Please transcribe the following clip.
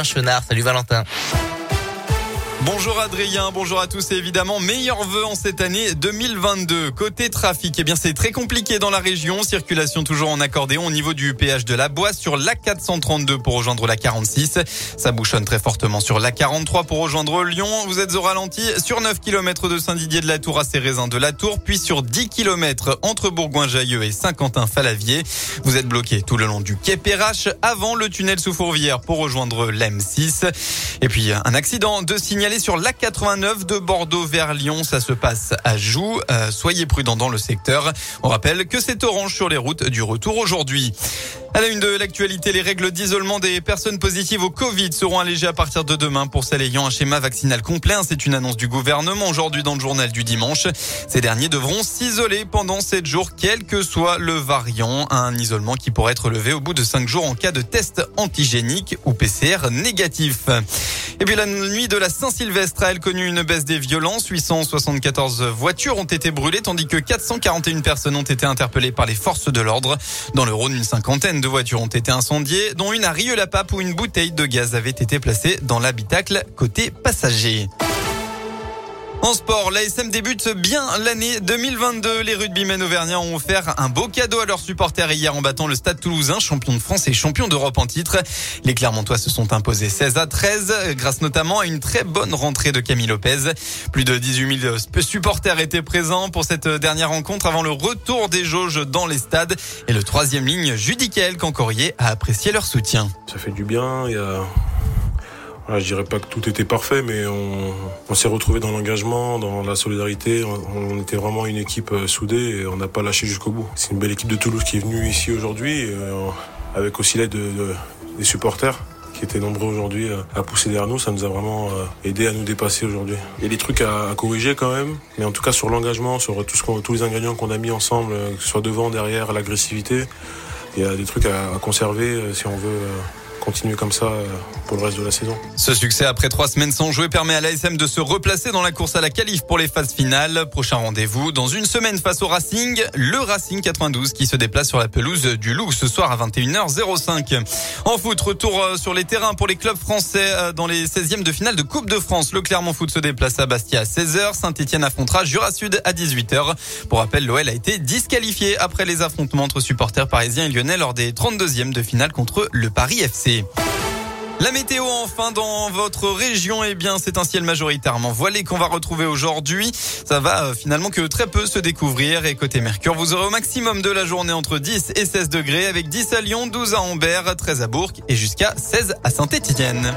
Chenard. Salut Valentin. Bonjour Adrien, bonjour à tous et évidemment meilleurs vœux en cette année 2022. Côté trafic, eh bien c'est très compliqué dans la région, circulation toujours en accordéon au niveau du péage de la Boisse sur la 432 pour rejoindre la 46. Ça bouchonne très fortement sur la 43 pour rejoindre Lyon. Vous êtes au ralenti sur 9 km de Saint-Didier de la Tour à Cérézin de la Tour, puis sur 10 km entre Bourgoin-Jailleux et Saint-Quentin-Falavier. Vous êtes bloqué tout le long du quai Perrache avant le tunnel sous Fourvière pour rejoindre l'M6. Et puis un accident de signal sur la 89 de Bordeaux vers Lyon. Ça se passe à Joux. Euh, soyez prudents dans le secteur. On rappelle que c'est orange sur les routes du retour aujourd'hui. À la une de l'actualité, les règles d'isolement des personnes positives au Covid seront allégées à partir de demain pour celles ayant un schéma vaccinal complet. C'est une annonce du gouvernement aujourd'hui dans le journal du dimanche. Ces derniers devront s'isoler pendant 7 jours, quel que soit le variant. Un isolement qui pourrait être levé au bout de 5 jours en cas de test antigénique ou PCR négatif. Et puis la nuit de la Saint-Sylvestre a elle connu une baisse des violences. 874 voitures ont été brûlées tandis que 441 personnes ont été interpellées par les forces de l'ordre. Dans le Rhône, une cinquantaine deux voitures ont été incendiées, dont une à Rieux-la-Pape où une bouteille de gaz avait été placée dans l'habitacle côté passager. En sport, l'ASM débute bien l'année 2022. Les rugbymen auvergnats ont offert un beau cadeau à leurs supporters hier en battant le Stade toulousain, champion de France et champion d'Europe en titre. Les Clermontois se sont imposés 16 à 13 grâce notamment à une très bonne rentrée de Camille Lopez. Plus de 18 000 supporters étaient présents pour cette dernière rencontre avant le retour des jauges dans les stades. Et le troisième ligne, Judicael Cancorier, a apprécié leur soutien. Ça fait du bien. Je je dirais pas que tout était parfait, mais on, s'est retrouvé dans l'engagement, dans la solidarité. On, était vraiment une équipe euh, soudée et on n'a pas lâché jusqu'au bout. C'est une belle équipe de Toulouse qui est venue ici aujourd'hui, euh, avec aussi l'aide des supporters qui étaient nombreux aujourd'hui euh, à pousser derrière nous. Ça nous a vraiment aidé à nous dépasser aujourd'hui. Il y a des trucs à, corriger quand même, mais en tout cas sur l'engagement, sur tous les ingrédients qu'on a mis ensemble, que ce soit devant, derrière, l'agressivité, il y a des trucs à conserver si on veut continuer comme ça euh, pour le reste de la saison. Ce succès après trois semaines sans jouer permet à l'ASM de se replacer dans la course à la qualif pour les phases finales. Prochain rendez-vous dans une semaine face au Racing, le Racing 92 qui se déplace sur la pelouse du Loup ce soir à 21h05. En foot, retour euh, sur les terrains pour les clubs français euh, dans les 16e de finale de Coupe de France. Le Clermont Foot se déplace à Bastia à 16h, Saint-Etienne affrontera Jura Sud à 18h. Pour rappel, l'OL a été disqualifié après les affrontements entre supporters parisiens et lyonnais lors des 32e de finale contre le Paris FC. La météo enfin dans votre région, eh bien c'est un ciel majoritairement voilé qu'on va retrouver aujourd'hui. Ça va euh, finalement que très peu se découvrir et côté Mercure, vous aurez au maximum de la journée entre 10 et 16 degrés avec 10 à Lyon, 12 à Ambert, 13 à Bourg et jusqu'à 16 à Saint-Étienne.